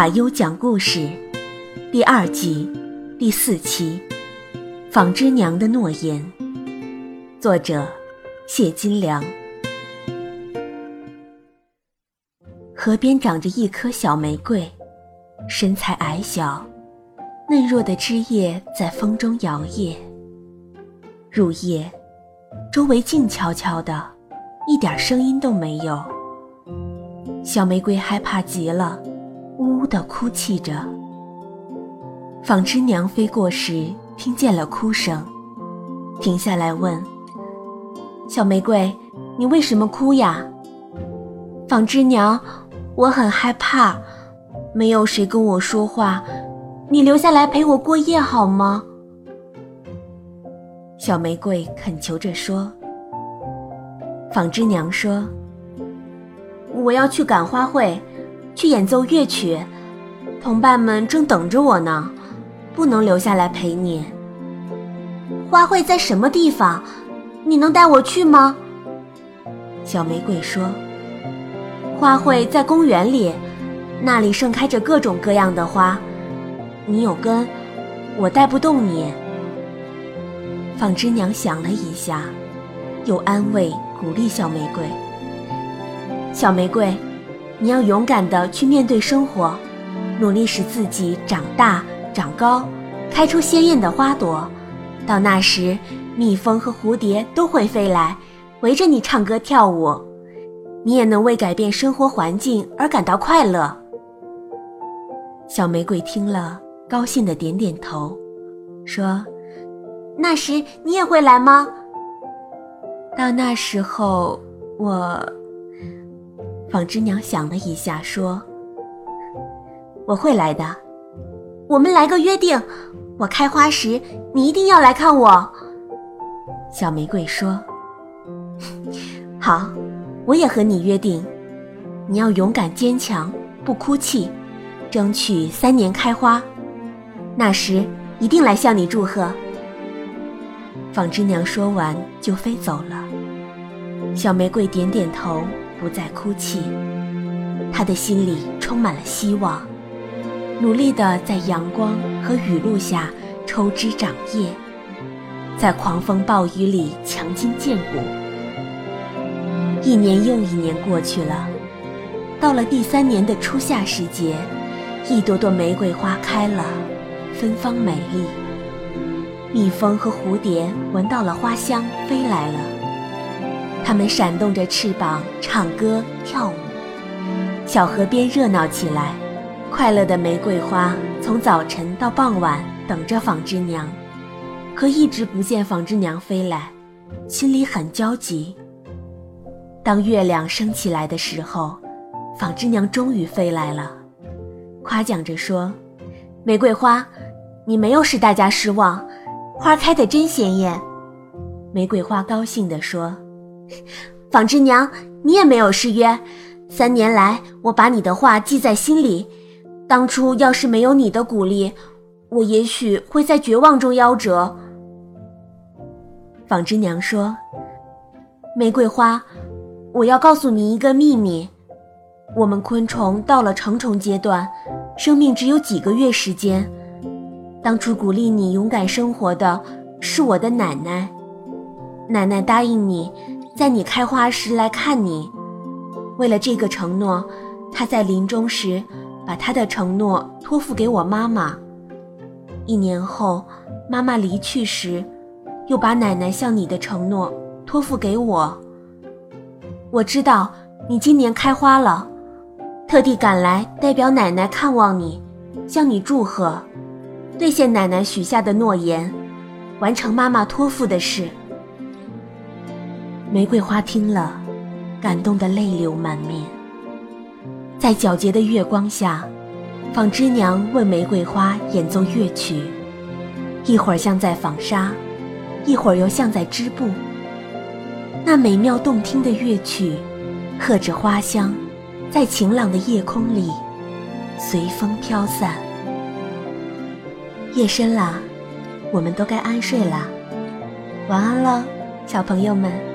卡优讲故事第二季第四期《纺织娘的诺言》，作者谢金良。河边长着一棵小玫瑰，身材矮小，嫩弱的枝叶在风中摇曳。入夜，周围静悄悄的，一点声音都没有。小玫瑰害怕极了。呜的哭泣着。纺织娘飞过时，听见了哭声，停下来问：“小玫瑰，你为什么哭呀？”纺织娘：“我很害怕，没有谁跟我说话，你留下来陪我过夜好吗？”小玫瑰恳求着说。纺织娘说：“我要去赶花卉。”去演奏乐曲，同伴们正等着我呢，不能留下来陪你。花卉在什么地方？你能带我去吗？小玫瑰说：“花卉在公园里，那里盛开着各种各样的花。你有根，我带不动你。”纺织娘想了一下，又安慰鼓励小玫瑰：“小玫瑰。”你要勇敢地去面对生活，努力使自己长大、长高，开出鲜艳的花朵。到那时，蜜蜂和蝴蝶都会飞来，围着你唱歌跳舞，你也能为改变生活环境而感到快乐。小玫瑰听了，高兴地点点头，说：“那时你也会来吗？”到那时候，我。纺织娘想了一下，说：“我会来的。我们来个约定，我开花时你一定要来看我。”小玫瑰说：“好，我也和你约定，你要勇敢坚强，不哭泣，争取三年开花。那时一定来向你祝贺。”纺织娘说完就飞走了。小玫瑰点点头。不再哭泣，他的心里充满了希望，努力地在阳光和雨露下抽枝长叶，在狂风暴雨里强筋健骨。一年又一年过去了，到了第三年的初夏时节，一朵朵玫瑰花开了，芬芳美丽。蜜蜂和蝴蝶闻到了花香，飞来了。它们闪动着翅膀，唱歌跳舞。小河边热闹起来，快乐的玫瑰花从早晨到傍晚等着纺织娘，可一直不见纺织娘飞来，心里很焦急。当月亮升起来的时候，纺织娘终于飞来了，夸奖着说：“玫瑰花，你没有使大家失望，花开得真鲜艳。”玫瑰花高兴地说。纺织娘，你也没有失约。三年来，我把你的话记在心里。当初要是没有你的鼓励，我也许会在绝望中夭折。纺织娘说：“玫瑰花，我要告诉你一个秘密。我们昆虫到了成虫阶段，生命只有几个月时间。当初鼓励你勇敢生活的是我的奶奶。奶奶答应你。”在你开花时来看你，为了这个承诺，他在临终时把他的承诺托付给我妈妈。一年后，妈妈离去时，又把奶奶向你的承诺托付给我。我知道你今年开花了，特地赶来代表奶奶看望你，向你祝贺，兑现奶奶许下的诺言，完成妈妈托付的事。玫瑰花听了，感动得泪流满面。在皎洁的月光下，纺织娘为玫瑰花演奏乐曲，一会儿像在纺纱，一会儿又像在织布。那美妙动听的乐曲，和着花香，在晴朗的夜空里随风飘散。夜深了，我们都该安睡了，晚安了，小朋友们。